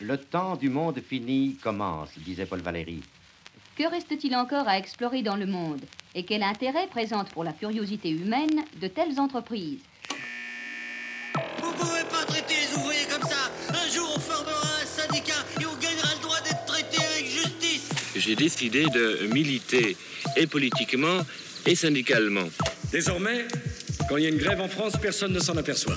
Le temps du monde fini commence, disait Paul Valéry. Que reste-t-il encore à explorer dans le monde? Et quel intérêt présentent pour la curiosité humaine de telles entreprises? Vous pouvez pas traiter les ouvriers comme ça Un jour, on formera un syndicat et on gagnera le droit d'être traité avec justice J'ai décidé de militer et politiquement et syndicalement. Désormais, quand il y a une grève en France, personne ne s'en aperçoit.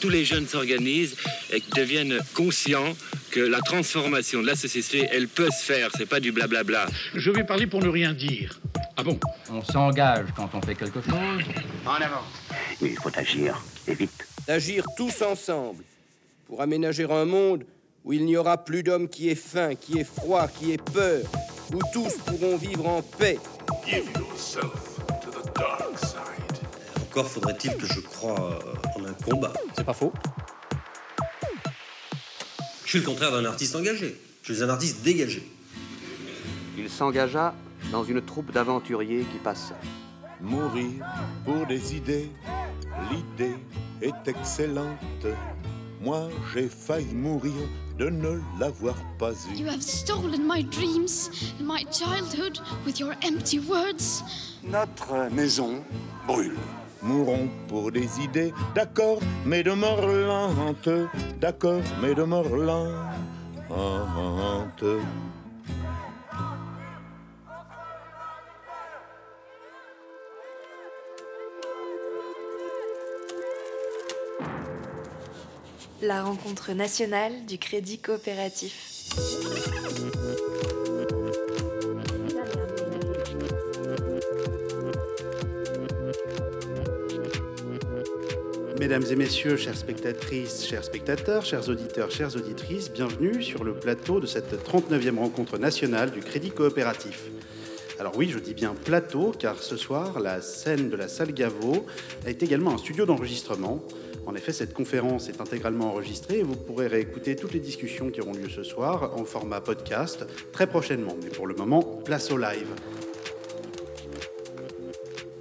Tous les jeunes s'organisent et deviennent conscients que la transformation de la société, elle peut se faire, c'est pas du blablabla. Je vais parler pour ne rien dire. Ah bon? On s'engage quand on fait quelque chose. En avant Il faut agir, et vite. D'agir tous ensemble pour aménager un monde où il n'y aura plus d'homme qui ait faim, qui ait froid, qui ait peur, où tous pourront vivre en paix. Encore faudrait-il que je croie euh, en un combat. C'est pas faux. Je suis le contraire d'un artiste engagé. Je suis un artiste dégagé. Il s'engagea dans une troupe d'aventuriers qui passaient. Mourir pour des idées, l'idée est excellente. Moi, j'ai failli mourir de ne l'avoir pas eu. You have stolen my dreams and my childhood with your empty words. Notre maison brûle. Mourons pour des idées, d'accord, mais de mort lente, d'accord, mais de mort lente. La rencontre nationale du crédit coopératif. Mesdames et messieurs, chères spectatrices, chers spectateurs, chers auditeurs, chères auditrices, bienvenue sur le plateau de cette 39e rencontre nationale du Crédit Coopératif. Alors oui, je dis bien plateau, car ce soir, la scène de la salle Gaveau est également un studio d'enregistrement. En effet, cette conférence est intégralement enregistrée et vous pourrez réécouter toutes les discussions qui auront lieu ce soir en format podcast très prochainement. Mais pour le moment, place au live.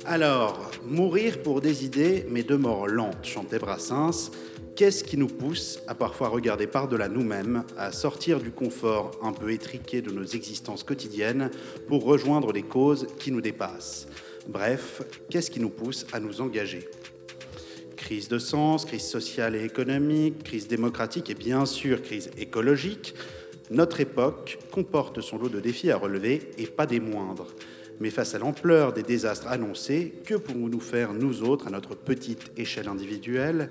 Alors, mourir pour des idées, mais de mort lente, chantait Brassens. Qu'est-ce qui nous pousse à parfois regarder par-delà nous-mêmes, à sortir du confort un peu étriqué de nos existences quotidiennes pour rejoindre les causes qui nous dépassent? Bref, qu'est-ce qui nous pousse à nous engager? Crise de sens, crise sociale et économique, crise démocratique et bien sûr crise écologique, notre époque comporte son lot de défis à relever et pas des moindres. Mais face à l'ampleur des désastres annoncés, que pouvons-nous faire, nous autres, à notre petite échelle individuelle?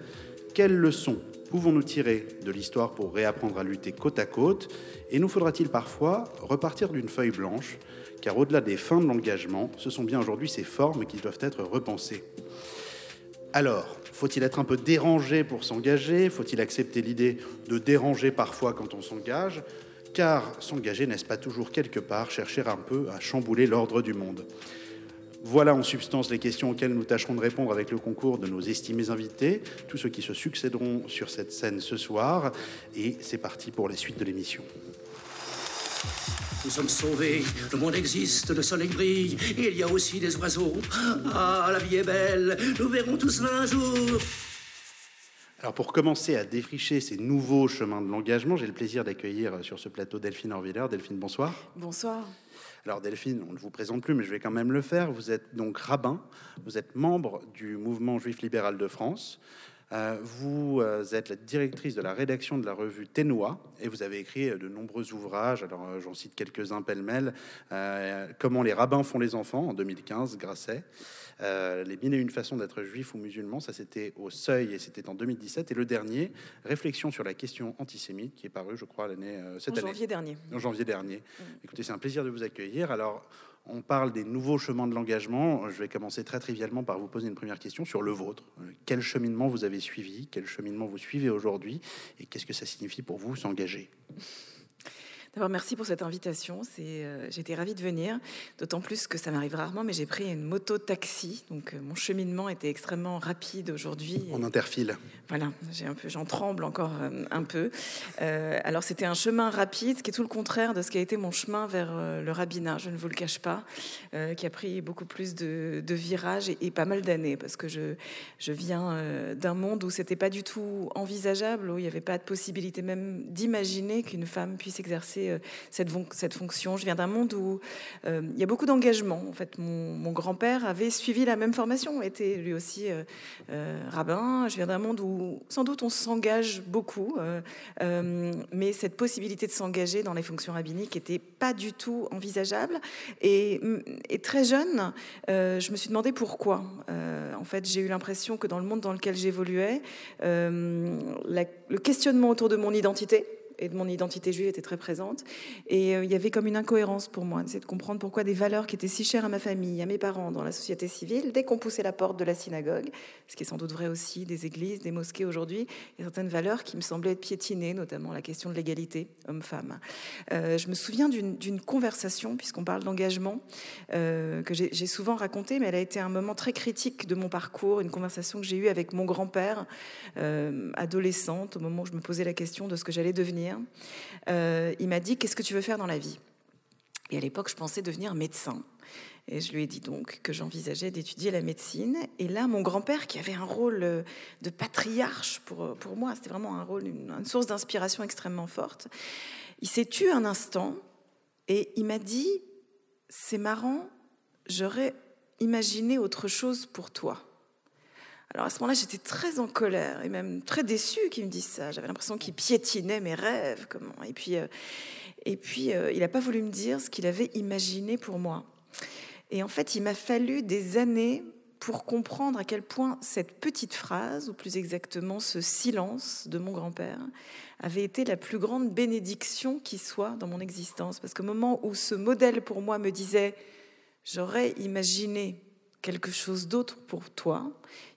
Quelles leçons pouvons-nous tirer de l'histoire pour réapprendre à lutter côte à côte? Et nous faudra-t-il parfois repartir d'une feuille blanche? Car au-delà des fins de l'engagement, ce sont bien aujourd'hui ces formes qui doivent être repensées. Alors, faut-il être un peu dérangé pour s'engager? Faut-il accepter l'idée de déranger parfois quand on s'engage? Car s'engager, n'est-ce pas toujours quelque part chercher un peu à chambouler l'ordre du monde voilà en substance les questions auxquelles nous tâcherons de répondre avec le concours de nos estimés invités, tous ceux qui se succéderont sur cette scène ce soir. Et c'est parti pour la suite de l'émission. Nous sommes sauvés, le monde existe, le soleil brille, il y a aussi des oiseaux. Ah, la vie est belle, nous verrons tout cela un jour. Alors pour commencer à défricher ces nouveaux chemins de l'engagement, j'ai le plaisir d'accueillir sur ce plateau Delphine Orviller. Delphine, bonsoir. Bonsoir. Alors Delphine, on ne vous présente plus, mais je vais quand même le faire. Vous êtes donc rabbin, vous êtes membre du mouvement juif libéral de France. Euh, vous euh, êtes la directrice de la rédaction de la revue Ténois et vous avez écrit euh, de nombreux ouvrages. Alors j'en cite quelques-uns pêle-mêle. Comment les rabbins font les enfants en 2015, Grasset. Les mille et une façons d'être juif ou musulman, ça c'était au Seuil et c'était en 2017. Et le dernier, Réflexion sur la question antisémite, qui est paru, je crois, l'année cette en janvier dernier. En janvier dernier. Mmh. Écoutez, c'est un plaisir de vous accueillir. Alors, on parle des nouveaux chemins de l'engagement. Je vais commencer très trivialement par vous poser une première question sur le vôtre. Quel cheminement vous avez suivi? Quel cheminement vous suivez aujourd'hui? Et qu'est-ce que ça signifie pour vous s'engager? D'abord, merci pour cette invitation. C'est, euh, j'étais ravie de venir, d'autant plus que ça m'arrive rarement, mais j'ai pris une moto taxi, donc euh, mon cheminement était extrêmement rapide aujourd'hui. En interfile. Voilà, j'ai un peu, j'en tremble encore euh, un peu. Alors c'était un chemin rapide, ce qui est tout le contraire de ce qui a été mon chemin vers le rabbinat. Je ne vous le cache pas, qui a pris beaucoup plus de, de virages et, et pas mal d'années, parce que je, je viens d'un monde où c'était pas du tout envisageable, où il n'y avait pas de possibilité même d'imaginer qu'une femme puisse exercer euh, cette, fon- cette fonction. Je viens d'un monde où euh, il y a beaucoup d'engagement. En fait, mon, grand-père avait suivi la même formation, était lui aussi euh, rabbin. Je viens d'un monde où sans doute on s'engage beaucoup, mais cette possibilité de s'engager dans les fonctions rabbiniques n'était pas du tout envisageable. Et, très jeune, je me suis demandé pourquoi. En fait, j'ai eu l'impression que dans le monde dans lequel j'évoluais, le questionnement autour de mon identité et de mon identité juive était très présente. Et euh, il y avait comme une incohérence pour moi, c'est de comprendre pourquoi des valeurs qui étaient si chères à ma famille, à mes parents, dans la société civile, dès qu'on poussait la porte de la synagogue, ce qui est sans doute vrai aussi des églises, des mosquées aujourd'hui, il y a certaines valeurs qui me semblaient être piétinées, notamment la question de l'égalité homme-femme. Euh, je me souviens d'une conversation, puisqu'on parle d'engagement, euh, que j'ai souvent racontée, mais elle a été un moment très critique de mon parcours, une conversation que j'ai eue avec mon grand-père, adolescente, au moment où je me posais la question de ce que j'allais devenir. Euh, il m'a dit Qu'est-ce que tu veux faire dans la vie? Et à l'époque, je pensais devenir médecin. Et je lui ai dit donc que j'envisageais d'étudier la médecine. Et là, mon grand-père, qui avait un rôle euh, de patriarche pour, euh, pour moi, c'était vraiment un rôle, une, une source d'inspiration extrêmement forte, il s'est tu un instant et il m'a dit C'est marrant, j'aurais imaginé autre chose pour toi. Alors à ce moment-là, j'étais très en colère et même très déçue qu'il me dise ça. J'avais l'impression qu'il piétinait mes rêves. Comment Et puis, euh, et puis euh, il n'a pas voulu me dire ce qu'il avait imaginé pour moi. Et en fait, il m'a fallu des années pour comprendre à quel point cette petite phrase, ou plus exactement ce silence de mon grand-père, avait été la plus grande bénédiction qui soit dans mon existence. Parce qu'au moment où ce modèle pour moi me disait, j'aurais imaginé quelque chose d'autre pour toi,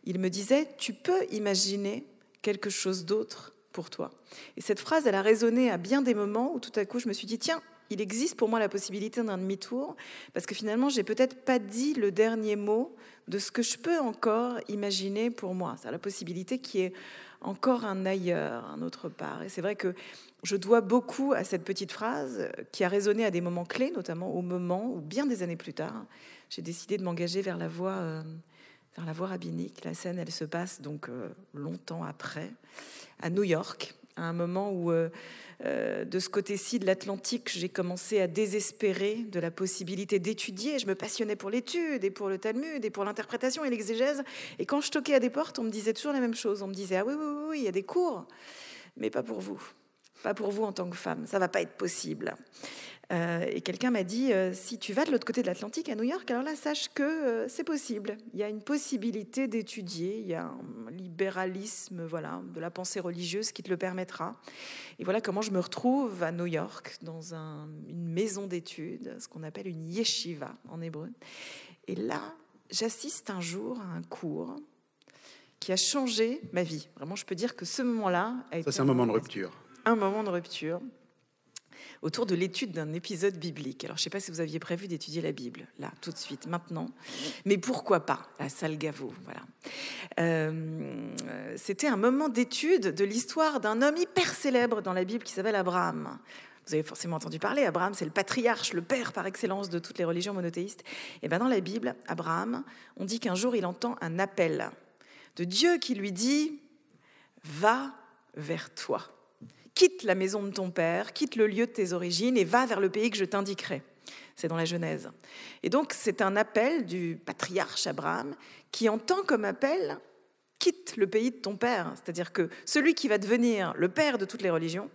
il me disait, tu peux imaginer quelque chose d'autre pour toi. Et cette phrase, elle a résonné à bien des moments où tout à coup je me suis dit, tiens, il existe pour moi la possibilité d'un demi-tour, parce que finalement, j'ai peut-être pas dit le dernier mot de ce que je peux encore imaginer pour moi. C'est la possibilité qui est encore un ailleurs, un autre part. Et c'est vrai que je dois beaucoup à cette petite phrase qui a résonné à des moments clés, notamment au moment où, bien des années plus tard, j'ai décidé de m'engager vers la voie, euh, vers la voie rabbinique. La scène, elle se passe donc euh, longtemps après, à New York, à un moment où, euh, de ce côté-ci de l'Atlantique, j'ai commencé à désespérer de la possibilité d'étudier. Je me passionnais pour l'étude et pour le Talmud et pour l'interprétation et l'exégèse. Et quand je toquais à des portes, on me disait toujours la même chose. On me disait ah oui oui, oui il y a des cours, mais pas pour vous, pas pour vous en tant que femme. Ça va pas être possible. Euh, et quelqu'un m'a dit euh, si tu vas de l'autre côté de l'Atlantique à New York, alors là sache que euh, c'est possible. Il y a une possibilité d'étudier. Il y a un libéralisme, voilà, de la pensée religieuse qui te le permettra. Et voilà comment je me retrouve à New York dans un- une maison d'études, ce qu'on appelle une yeshiva en hébreu. Et là, j'assiste un jour à un cours qui a changé ma vie. Vraiment, je peux dire que ce moment-là a été Ça, c'est un moment de rupture. Un moment de rupture autour de l'étude d'un épisode biblique. Alors, je ne sais pas si vous aviez prévu d'étudier la Bible, là, tout de suite, maintenant, mais pourquoi pas La salle Gaveau, voilà. Euh, C'était un moment d'étude de l'histoire d'un homme hyper célèbre dans la Bible qui s'appelle Abraham. Vous avez forcément entendu parler, Abraham, c'est le patriarche, le père par excellence de toutes les religions monothéistes. Et bien dans la Bible, Abraham, on dit qu'un jour il entend un appel de Dieu qui lui dit Va vers toi. Quitte la maison de ton père, quitte le lieu de tes origines et va vers le pays que je t'indiquerai. C'est dans la Genèse. Et donc, c'est un appel du patriarche Abraham qui entend comme appel quitte le pays de ton père. C'est-à-dire que celui qui va devenir le père de toutes les religions,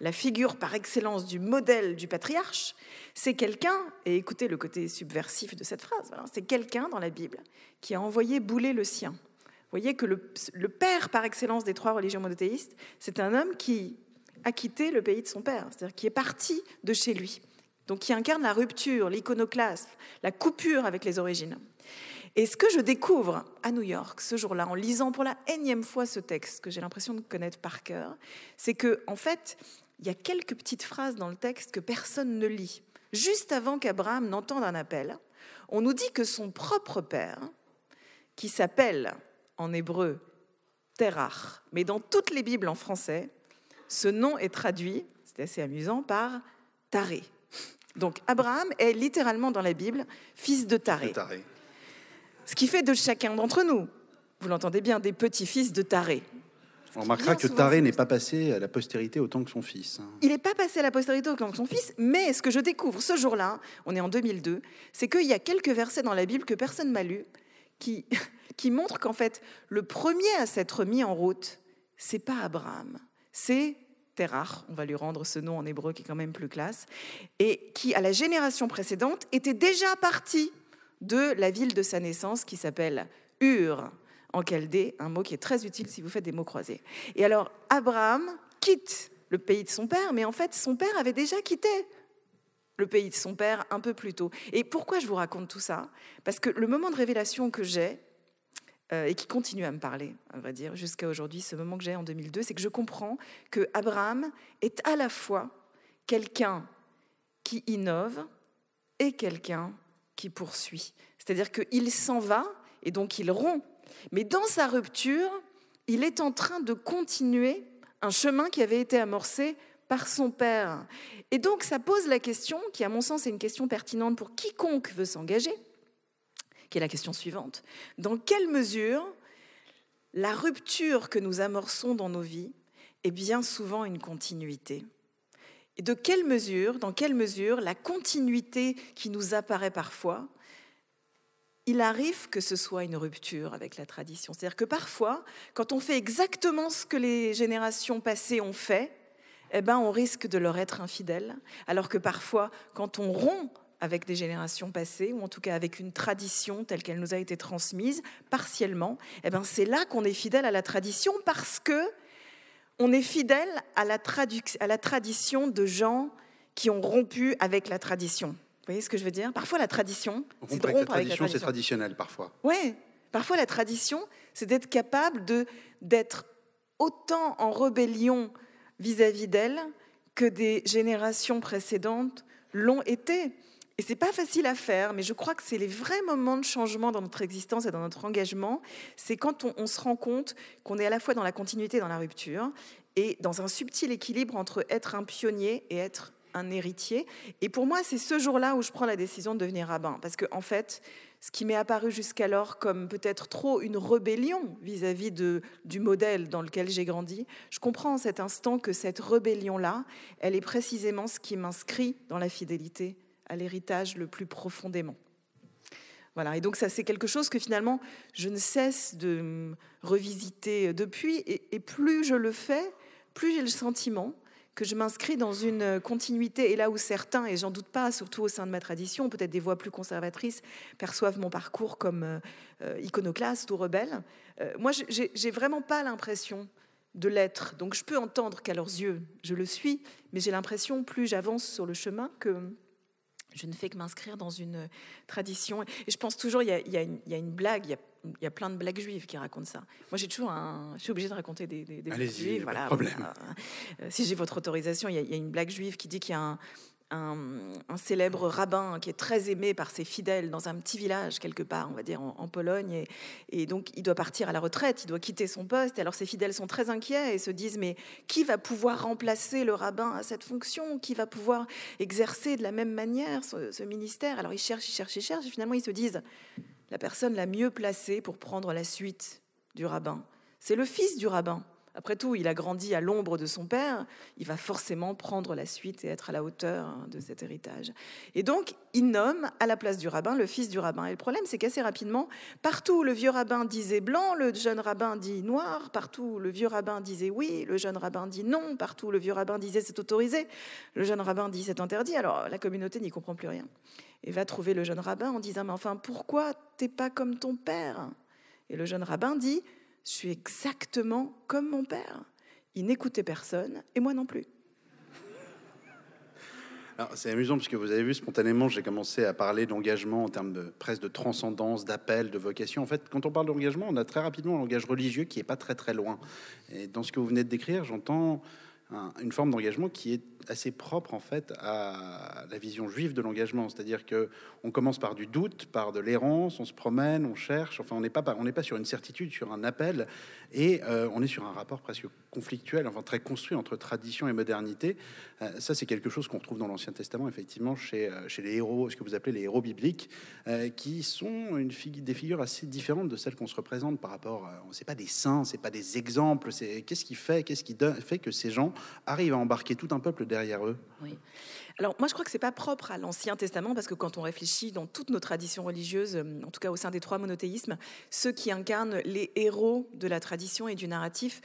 la figure par excellence du modèle du patriarche, c'est quelqu'un, et écoutez le côté subversif de cette phrase, voilà, c'est quelqu'un dans la Bible qui a envoyé bouler le sien. Vous voyez que le père par excellence des trois religions monothéistes, c'est un homme qui a quitté le pays de son père, c'est-à-dire qui est parti de chez lui. Donc qui incarne la rupture, l'iconoclasme, la coupure avec les origines. Et ce que je découvre à New York ce jour-là, en lisant pour la énième fois ce texte que j'ai l'impression de connaître par cœur, c'est que en fait, il y a quelques petites phrases dans le texte que personne ne lit. Juste avant qu'Abraham n'entende un appel, on nous dit que son propre père, qui s'appelle en hébreu Terach, mais dans toutes les Bibles en français, ce nom est traduit, c'est assez amusant, par Taré. Donc Abraham est littéralement dans la Bible fils de Taré. Ce qui fait de chacun d'entre nous, vous l'entendez bien, des petits-fils de Taré. On remarquera que Taré n'est pas passé à la postérité autant que son fils. hein. Il n'est pas passé à la postérité autant que son fils, mais ce que je découvre ce jour-là, on est en 2002, c'est qu'il y a quelques versets dans la Bible que personne m'a lu, qui, qui montrent qu'en fait, le premier à s'être mis en route, c'est pas Abraham, c'est Terach, on va lui rendre ce nom en hébreu qui est quand même plus classe, et qui, à la génération précédente, était déjà parti de la ville de sa naissance qui s'appelle Ur en chaldée, un mot qui est très utile si vous faites des mots croisés. Et alors, Abraham quitte le pays de son père, mais en fait, son père avait déjà quitté le pays de son père un peu plus tôt. Et pourquoi je vous raconte tout ça? Parce que le moment de révélation que j'ai, euh, et qui continue à me parler, à vrai dire, jusqu'à aujourd'hui, ce moment que j'ai en 2002, c'est que je comprends que Abraham est à la fois quelqu'un qui innove et quelqu'un qui poursuit. C'est-à-dire qu'il s'en va et donc il rompt. Mais dans sa rupture, il est en train de continuer un chemin qui avait été amorcé par son père. Et donc ça pose la question, qui à mon sens est une question pertinente pour quiconque veut s'engager, qui est la question suivante. Dans quelle mesure la rupture que nous amorçons dans nos vies est bien souvent une continuité? Et de quelle mesure, dans quelle mesure la continuité qui nous apparaît parfois, il arrive que ce soit une rupture avec la tradition? C'est-à-dire que parfois, quand on fait exactement ce que les générations passées ont fait, eh ben, on risque de leur être infidèle. Alors que parfois, quand on rompt avec des générations passées, ou en tout cas avec une tradition telle qu'elle nous a été transmise, partiellement, eh ben, c'est là qu'on est fidèle à la tradition parce que on est fidèle à la, à la tradition de gens qui ont rompu avec la tradition. Vous voyez ce que je veux dire? Parfois, la tradition, c'est de rompre avec la tradition, c'est tradition. traditionnel parfois. Ouais, parfois la tradition, c'est d'être capable de d'être autant en rébellion vis-à-vis d'elle que des générations précédentes l'ont été. Et c'est pas facile à faire, mais je crois que c'est les vrais moments de changement dans notre existence et dans notre engagement. C'est quand on, se rend compte qu'on est à la fois dans la continuité et dans la rupture, et dans un subtil équilibre entre être un pionnier et être un héritier. Et pour moi, c'est ce jour-là où je prends la décision de devenir rabbin. Parce que, en fait, ce qui m'est apparu jusqu'alors comme peut-être trop une rébellion vis-à-vis du modèle dans lequel j'ai grandi, je comprends en cet instant que cette rébellion-là, elle est précisément ce qui m'inscrit dans la fidélité à l'héritage le plus profondément. Voilà, et donc ça c'est quelque chose que finalement je ne cesse de revisiter depuis, et, plus je le fais, plus j'ai le sentiment que je m'inscris dans une continuité, et là où certains, et j'en doute pas, surtout au sein de ma tradition, peut-être des voix plus conservatrices, perçoivent mon parcours comme euh, euh, iconoclaste ou rebelle, euh, moi j'ai vraiment pas l'impression de l'être. Donc je peux entendre qu'à leurs yeux, je le suis, mais j'ai l'impression, plus j'avance sur le chemin, que je ne fais que m'inscrire dans une tradition. Et je pense toujours, il y a, il y a une, il y a une blague, il y a, il y a plein de blagues juives qui racontent ça. Moi, j'ai toujours un... Je suis obligée de raconter des, des, des blagues juives. Voilà, problème. voilà. Euh, si j'ai votre autorisation, il y a une blague juive qui dit qu'il y a un, un, célèbre rabbin qui est très aimé par ses fidèles dans un petit village quelque part, on va dire en, Pologne, et, donc il doit partir à la retraite, il doit quitter son poste. Alors ses fidèles sont très inquiets et se disent mais qui va pouvoir remplacer le rabbin à cette fonction? Qui va pouvoir exercer de la même manière ce, ce ministère? Alors ils cherchent, ils cherchent, ils cherchent, et finalement ils se disent la personne la mieux placée pour prendre la suite du rabbin, c'est le fils du rabbin. Après tout, il a grandi à l'ombre de son père, il va forcément prendre la suite et être à la hauteur hein, de cet héritage. Et donc, il nomme à la place du rabbin le fils du rabbin. Et le problème, c'est qu'assez rapidement, partout le vieux rabbin disait blanc, le jeune rabbin dit noir, partout le vieux rabbin disait oui, le jeune rabbin dit non, partout le vieux rabbin disait c'est autorisé, le jeune rabbin dit c'est interdit. Alors la communauté n'y comprend plus rien. Et va trouver le jeune rabbin en disant mais enfin pourquoi t'es pas comme ton père? Et le jeune rabbin dit je suis exactement comme mon père. Il n'écoutait personne et moi non plus. C'est amusant parce que vous avez vu spontanément, j'ai commencé à parler d'engagement en termes de presque de transcendance, d'appel, de vocation. En fait, quand on parle d'engagement, on a très rapidement un langage religieux qui est pas très très loin. Et dans ce que vous venez de décrire, j'entends un- une forme d'engagement qui est assez propre en fait à la vision juive de l'engagement, c'est-à-dire que on commence par du doute, par de l'errance, on se promène, on cherche, enfin on n'est pas on n'est pas sur une certitude, sur un appel, et euh, on est sur un rapport presque conflictuel, enfin très construit entre tradition et modernité. Euh, ça c'est quelque chose qu'on retrouve dans l'Ancien Testament effectivement chez euh, les héros, ce que vous appelez les héros bibliques, qui sont des figures assez différentes de celles qu'on se représente par rapport, euh, c'est pas des saints, c'est pas des exemples, c'est qu'est-ce qui fait, qu'est-ce qui fait que ces gens arrivent à embarquer tout un peuple derrière eux. Oui. Alors moi je crois que c'est pas propre à l'Ancien Testament parce que quand on réfléchit dans toutes nos traditions religieuses, euh, en tout cas au sein des trois monothéismes, ceux qui incarnent les héros de la tradition et du narratif,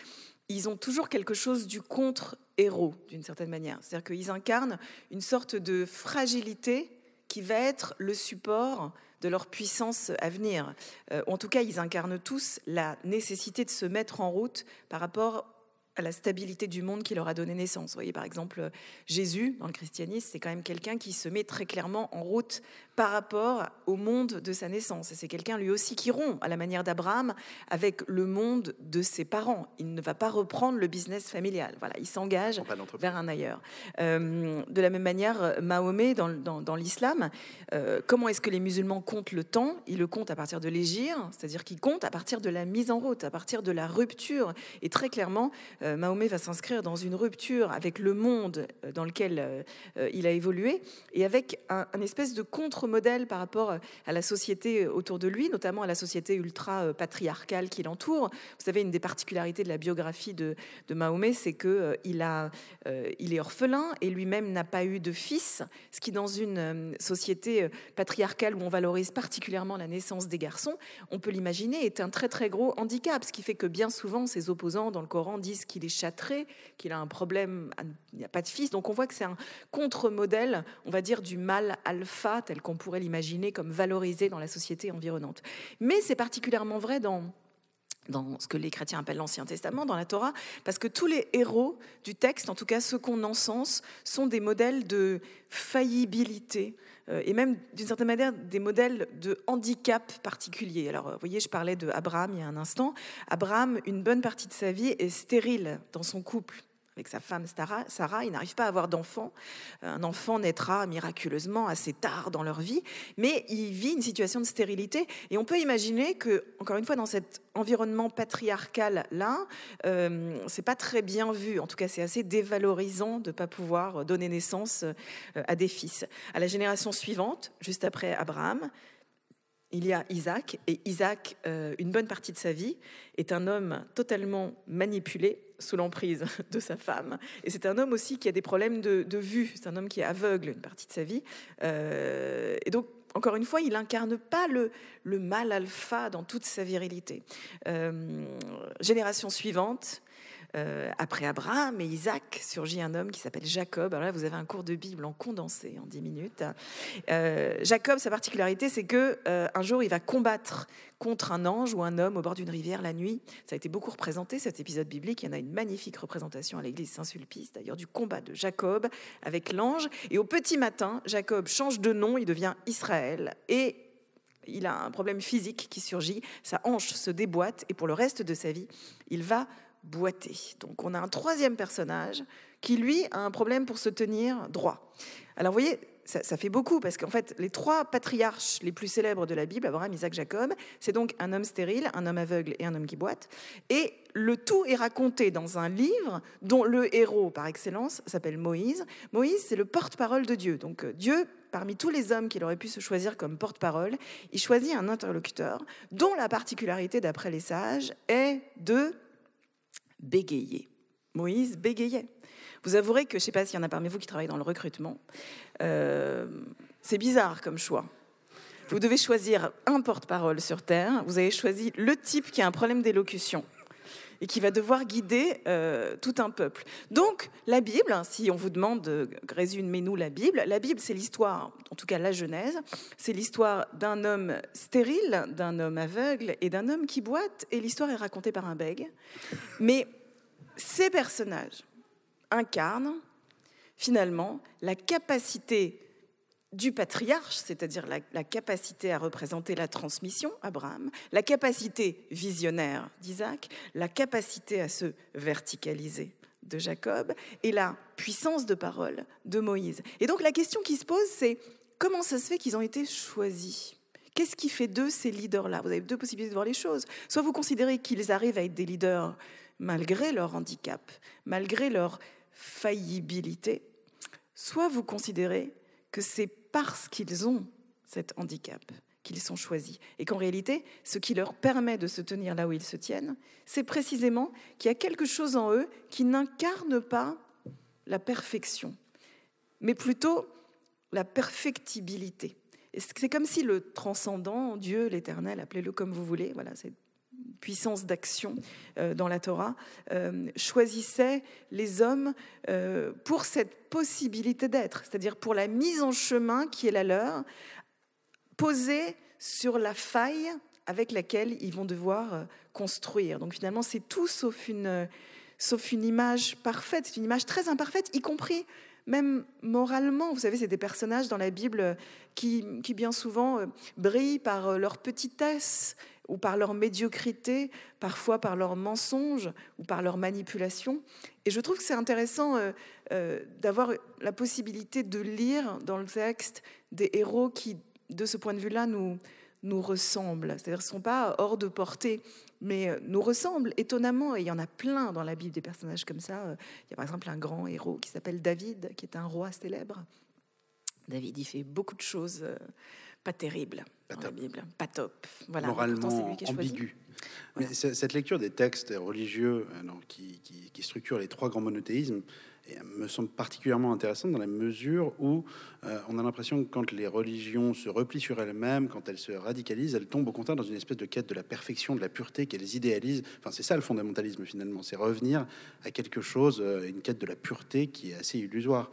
ils ont toujours quelque chose du contre-héros d'une certaine manière. C'est-à-dire qu'ils incarnent une sorte de fragilité qui va être le support de leur puissance à venir. Euh, en tout cas, ils incarnent tous la nécessité de se mettre en route par rapport à la stabilité du monde qui leur a donné naissance. Vous voyez, par exemple, Jésus, dans le christianisme, c'est quand même quelqu'un qui se met très clairement en route par rapport au monde de sa naissance. Et c'est quelqu'un, lui aussi, qui rompt, à la manière d'Abraham, avec le monde de ses parents. Il ne va pas reprendre le business familial. Voilà, il s'engage vers un ailleurs. Euh, de la même manière, Mahomet, dans, dans- dans l'islam, euh, comment est-ce que les musulmans comptent le temps? Ils le comptent à partir de l'égir, c'est-à-dire qu'ils comptent à partir de la mise en route, à partir de la rupture. Et très clairement, euh, Mahomet va s'inscrire dans une rupture avec le monde euh, dans lequel euh, il a évolué et avec un, espèce de contre-modèle par rapport à la société autour de lui, notamment à la société ultra euh, patriarcale qui l'entoure. Vous savez, une des particularités de la biographie de, Mahomet, c'est euh, il est orphelin et lui-même n'a pas eu de fils, ce qui dans une société patriarcale où on valorise particulièrement la naissance des garçons, on peut l'imaginer, est un très très gros handicap, ce qui fait que bien souvent ses opposants dans le Coran disent qu'il est châtré, qu'il a un problème, il n'y a pas de fils. Donc on voit que c'est un contre-modèle, on va dire, du mal alpha tel qu'on pourrait l'imaginer comme valorisé dans la société environnante. Mais c'est particulièrement vrai dans dans ce que les chrétiens appellent l'Ancien Testament, dans la Torah, parce que tous les héros du texte, en tout cas ceux qu'on encense, sont des modèles de faillibilité euh, et même d'une certaine manière des modèles de handicap particulier. Alors, vous voyez, je parlais de Abraham il y a un instant. Abraham, une bonne partie de sa vie est stérile dans son couple. Avec sa femme Sarah, Sarah il n'arrive pas à avoir d'enfant. Un enfant naîtra miraculeusement assez tard dans leur vie, mais il vit une situation de stérilité. Et on peut imaginer que, encore une fois, dans cet environnement patriarcal là, euh, c'est pas très bien vu. En tout cas, c'est assez dévalorisant de pas pouvoir donner naissance euh, à des fils. À la génération suivante, juste après Abraham, il y a Isaac, et Isaac, euh, une bonne partie de sa vie, est un homme totalement manipulé sous l'emprise de sa femme. Et c'est un homme aussi qui a des problèmes de, vue, c'est un homme qui est aveugle une partie de sa vie. Euh, et donc, encore une fois, il incarne pas le, le mal alpha dans toute sa virilité. Euh, génération suivante, euh, après Abraham et Isaac, surgit un homme qui s'appelle Jacob. Alors là, vous avez un cours de Bible en condensé en 10 minutes. Euh, Jacob, sa particularité, c'est que euh, un jour, il va combattre contre un ange ou un homme au bord d'une rivière la nuit. Ça a été beaucoup représenté, cet épisode biblique. Il y en a une magnifique représentation à l'église Saint-Sulpice, d'ailleurs, du combat de Jacob avec l'ange. Et au petit matin, Jacob change de nom, il devient Israël. Et il a un problème physique qui surgit, sa hanche se déboîte et pour le reste de sa vie, il va boiter. Donc on a un troisième personnage qui, lui, a un problème pour se tenir droit. Alors vous voyez, ça, fait beaucoup parce qu'en fait, les trois patriarches les plus célèbres de la Bible, Abraham, Isaac, Jacob, c'est donc un homme stérile, un homme aveugle et un homme qui boite. Et le tout est raconté dans un livre dont le héros par excellence s'appelle Moïse. Moïse, c'est le porte-parole de Dieu. Donc euh, Dieu, parmi tous les hommes qu'il aurait pu se choisir comme porte-parole, il choisit un interlocuteur dont la particularité, d'après les sages, est de bégayer. Moïse bégayait. Vous avouerez que, je ne sais pas s'il y en a parmi vous qui travaillent dans le recrutement, euh, c'est bizarre comme choix. Vous devez choisir un porte-parole sur Terre. Vous avez choisi le type qui a un problème d'élocution et qui va devoir guider euh, tout un peuple. Donc, la Bible, hein, si on vous demande, résumez-nous la Bible, la Bible, c'est l'histoire, en tout cas la Genèse, c'est l'histoire d'un homme stérile, d'un homme aveugle et d'un homme qui boite, et l'histoire est racontée par un bègue. Mais ces personnages incarnent finalement la capacité du patriarche, c'est-à-dire la, capacité à représenter la transmission, Abraham, la capacité visionnaire d'Isaac, la capacité à se verticaliser de Jacob et la puissance de parole de Moïse. Et donc la question qui se pose, c'est comment ça se fait qu'ils ont été choisis? Qu'est-ce qui fait d'eux ces leaders-là? Vous avez deux possibilités de voir les choses. Soit vous considérez qu'ils arrivent à être des leaders malgré leur handicap, malgré leur faillibilité, soit vous considérez que c'est parce qu'ils ont cet handicap qu'ils sont choisis. Et qu'en réalité, ce qui leur permet de se tenir là où ils se tiennent, c'est précisément qu'il y a quelque chose en eux qui n'incarne pas la perfection, mais plutôt la perfectibilité. C'est comme si le transcendant, Dieu, l'éternel, appelez-le comme vous voulez, voilà, cette puissance d'action euh, dans la Torah, euh, choisissait les hommes euh, pour cette possibilité d'être, c'est-à-dire pour la mise en chemin qui est la leur, posée sur la faille avec laquelle ils vont devoir construire. Donc finalement, c'est tout sauf une, sauf une image parfaite, c'est une image très imparfaite, y compris même moralement. Vous savez, c'est des personnages dans la Bible qui, qui bien souvent euh, brillent par euh, leur petitesse ou par leur médiocrité, parfois par leur mensonge ou par leur manipulation. Et je trouve que c'est intéressant euh, d'avoir la possibilité de lire dans le texte des héros qui, de ce point de vue-là, nous, nous ressemblent. C'est-à-dire ne sont pas hors de portée, mais euh, nous ressemblent étonnamment. Et il y en a plein dans la Bible des personnages comme ça. Euh, il y a par exemple un grand héros qui s'appelle David, qui est un roi célèbre. David, il fait beaucoup de choses euh, pas terribles dans la Bible, pas top. Voilà, Moralement ambigu. Mais cette lecture des textes religieux qui, qui, qui structurent les trois grands monothéismes, et me semble particulièrement intéressante dans la mesure où euh, on a l'impression que quand les religions se replient sur elles-mêmes, quand elles se radicalisent, elles tombent au contraire dans une espèce de quête de la perfection, de la pureté qu'elles idéalisent. Enfin, c'est ça le fondamentalisme finalement, c'est revenir à quelque chose, euh, une quête de la pureté qui est assez illusoire.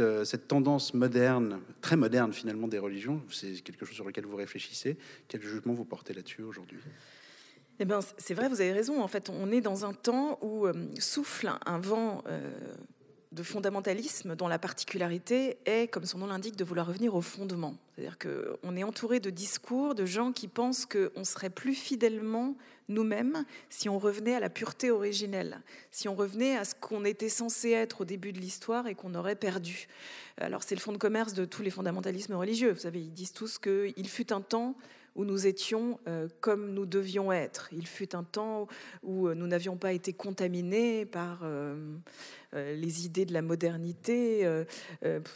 Euh, cette, tendance moderne, très moderne finalement des religions, c'est quelque chose sur lequel vous réfléchissez. Quel jugement vous portez là-dessus aujourd'hui? Eh ben, c'est vrai, vous avez raison. En fait, on est dans un temps où euh, souffle un vent euh, de fondamentalisme dont la particularité est, comme son nom l'indique, de vouloir revenir au fondement. C'est-à-dire qu'on est entouré de discours de gens qui pensent qu'on serait plus fidèlement nous-mêmes si on revenait à la pureté originelle, si on revenait à ce qu'on était censé être au début de l'histoire et qu'on aurait perdu. Alors c'est le fond de commerce de tous les fondamentalismes religieux. Vous savez, ils disent tous qu'il fut un temps où nous étions euh, comme nous devions être. Il fut un temps où nous n'avions pas été contaminés par euh, les idées de la modernité,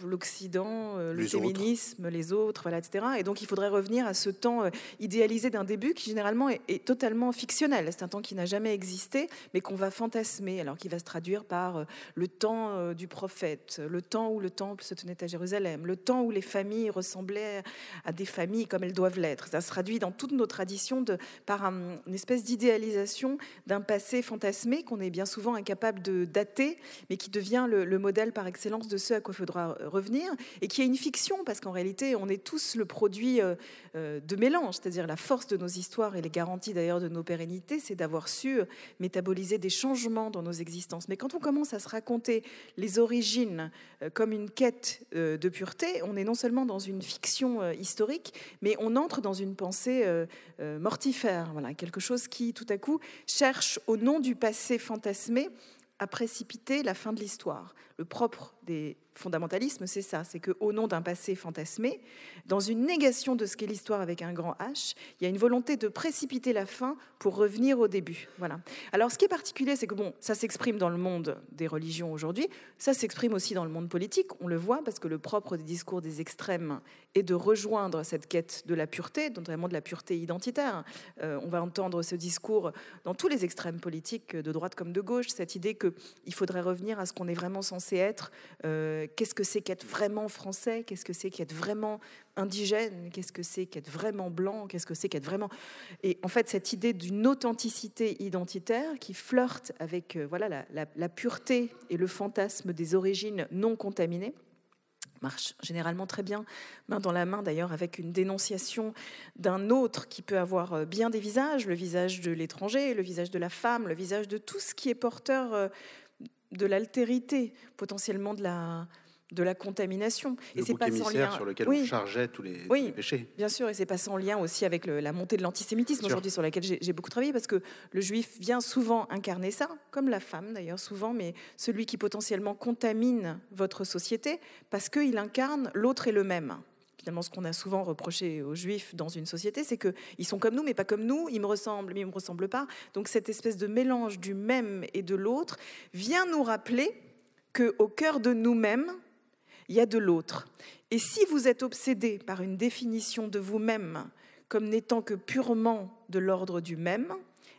l'Occident, le féminisme, les autres, voilà, etc. Et donc il faudrait revenir à ce temps idéalisé d'un début qui généralement est, est totalement fictionnel. C'est un temps qui n'a jamais existé, mais qu'on va fantasmer, alors qui va se traduire par le temps du prophète, le temps où le temple se tenait à Jérusalem, le temps où les familles ressemblaient à des familles comme elles doivent l'être. Ça se traduit dans toutes nos traditions de, par une espèce d'idéalisation d'un passé fantasmé qu'on est bien souvent incapable de dater, mais qui devient le, modèle par excellence de ce à quoi il faudra revenir, et qui est une fiction, parce qu'en réalité, on est tous le produit euh, euh, de mélange, c'est-à-dire la force de nos histoires et les garanties d'ailleurs de nos pérennités, c'est d'avoir su métaboliser des changements dans nos existences. Mais quand on commence à se raconter les origines euh, comme une quête de pureté, on est non seulement dans une fiction historique, mais on entre dans une pensée euh, euh, mortifère, voilà, quelque chose qui tout à coup cherche au nom du passé fantasmé à précipiter la fin de l'histoire. Le propre des fondamentalisme, c'est ça, c'est qu'au nom d'un passé fantasmé, dans une négation de ce qu'est l'histoire avec un grand H, il y a une volonté de précipiter la fin pour revenir au début. Voilà. Alors, ce qui est particulier, c'est que bon, ça s'exprime dans le monde des religions aujourd'hui, ça s'exprime aussi dans le monde politique. On le voit parce que le propre des discours des extrêmes est de rejoindre cette quête de la pureté, notamment de la pureté identitaire. Euh, on va entendre ce discours dans tous les extrêmes politiques, de droite comme de gauche, cette idée qu'il faudrait revenir à ce qu'on est vraiment censé être. Euh, qu'est-ce que c'est qu'être vraiment français, qu'est-ce que c'est qu'être vraiment indigène, qu'est-ce que c'est qu'être vraiment blanc, qu'est-ce que c'est qu'être vraiment... Et en fait, cette idée d'une authenticité identitaire qui flirte avec euh, voilà, la, pureté et le fantasme des origines non contaminées, marche généralement très bien, main dans la main d'ailleurs, avec une dénonciation d'un autre qui peut avoir euh, bien des visages, le visage de l'étranger, le visage de la femme, le visage de tout ce qui est porteur de l'altérité, potentiellement de la, de la contamination. Le et c'est pas sans lien. sur lequel Oui. on chargeait tous les, tous Oui. les péchés. Bien sûr, et c'est pas sans lien aussi avec le- la montée de l'antisémitisme aujourd'hui, sur laquelle j'ai beaucoup travaillé, parce que le juif vient souvent incarner ça, comme la femme d'ailleurs souvent, mais celui qui potentiellement contamine votre société, parce qu'il incarne l'autre et le même. Finalement, ce qu'on a souvent reproché aux juifs dans une société, c'est qu'ils sont comme nous, mais pas comme nous, ils me ressemblent, mais ils ne me ressemblent pas. Donc cette espèce de mélange du même et de l'autre vient nous rappeler qu'au cœur de nous-mêmes, il y a de l'autre. Et si vous êtes obsédé par une définition de vous-même comme n'étant que purement de l'ordre du même,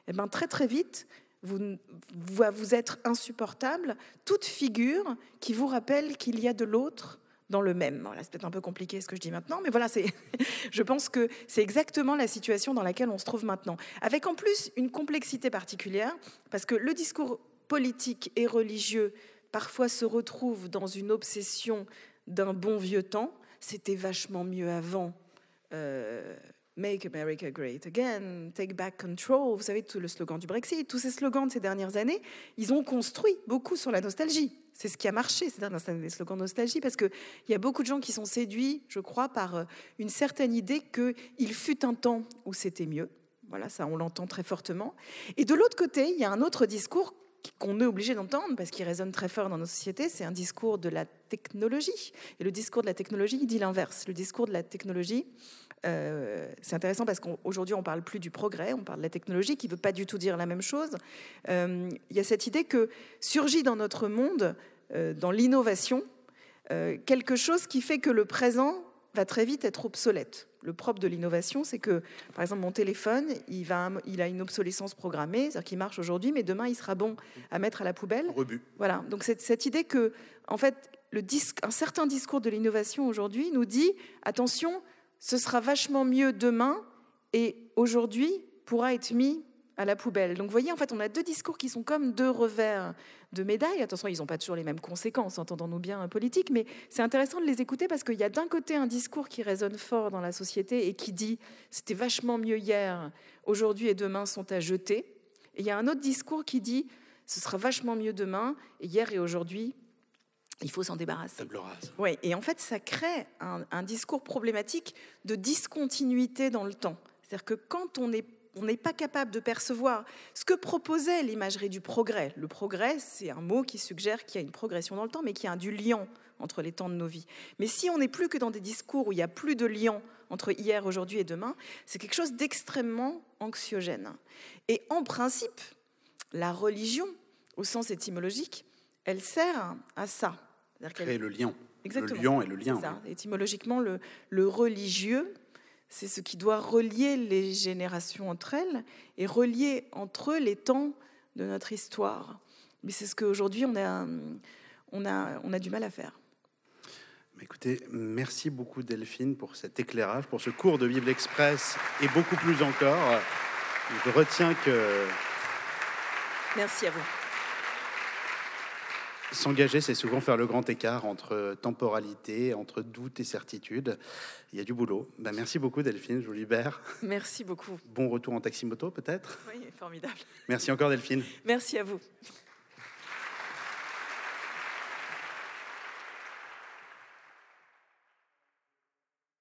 eh ben très très vite, vous, va vous être insupportable toute figure qui vous rappelle qu'il y a de l'autre dans le même. Voilà, c'est peut-être un peu compliqué ce que je dis maintenant, mais voilà, c'est, je pense que c'est exactement la situation dans laquelle on se trouve maintenant. Avec en plus une complexité particulière, parce que le discours politique et religieux parfois se retrouve dans une obsession d'un bon vieux temps. C'était vachement mieux avant. Euh, Make America Great Again, Take Back Control, vous savez, tout le slogan du Brexit, tous ces slogans de ces dernières années, ils ont construit beaucoup sur la nostalgie. C'est ce qui a marché ces dernières années, les slogans nostalgie, parce qu'il y a beaucoup de gens qui sont séduits, je crois, par euh, une certaine idée qu'il fut un temps où c'était mieux. Voilà, ça, on l'entend très fortement. Et de l'autre côté, il y a un autre discours qu'on est obligé d'entendre parce qu'il résonne très fort dans nos sociétés, c'est un discours de la technologie. Et le discours de la technologie, il dit l'inverse. Le discours de la technologie, euh, c'est intéressant parce qu'aujourd'hui, on parle plus du progrès, on parle de la technologie, qui ne veut pas du tout dire la même chose. Euh, il y a cette idée que surgit dans notre monde, euh, dans l'innovation, quelque chose qui fait que le présent va très vite être obsolète. Le propre de l'innovation, c'est que, par exemple, mon téléphone, il, va, il a une obsolescence programmée, c'est-à-dire qu'il marche aujourd'hui, mais demain, il sera bon à mettre à la poubelle. Rebut. Voilà. Donc, cette, cette idée que, en fait, le disque, un certain discours de l'innovation aujourd'hui nous dit attention, ce sera vachement mieux demain et aujourd'hui pourra être mis à la poubelle. Donc vous voyez, en fait, on a deux discours qui sont comme deux revers de médaille. Attention, ils n'ont pas toujours les mêmes conséquences, entendons-nous bien, en politique, mais c'est intéressant de les écouter parce qu'il y a d'un côté un discours qui résonne fort dans la société et qui dit c'était vachement mieux hier, aujourd'hui et demain sont à jeter. Et il y a un autre discours qui dit ce sera vachement mieux demain, et hier et aujourd'hui, il faut s'en débarrasser. Table rase. Oui, et en fait, ça crée un, un discours problématique de discontinuité dans le temps. C'est-à-dire que quand on est on n'est pas capable de percevoir ce que proposait l'imagerie du progrès. Le progrès, c'est un mot qui suggère qu'il y a une progression dans le temps, mais qu'il y a du lien entre les temps de nos vies. Mais si on n'est plus que dans des discours où il n'y a plus de lien entre hier, aujourd'hui et demain, c'est quelque chose d'extrêmement anxiogène. Et en principe, la religion, au sens étymologique, elle sert à ça. Créer le lien. Exactement. Le lion et le lien. Ça. Étymologiquement, le, le religieux, c'est ce qui doit relier les générations entre elles et relier entre eux les temps de notre histoire. Mais c'est ce qu'aujourd'hui on a, on, a, on a du mal à faire. Écoutez, merci beaucoup Delphine pour cet éclairage, pour ce cours de Bible Express et beaucoup plus encore. Je retiens que Merci à vous. S'engager, c'est souvent faire le grand écart entre temporalité, entre doute et certitude. Il y a du boulot. Ben, merci beaucoup Delphine, je vous libère. Merci beaucoup. Bon retour en taxi-moto peut-être? Oui, formidable. Merci encore Delphine. Merci à vous.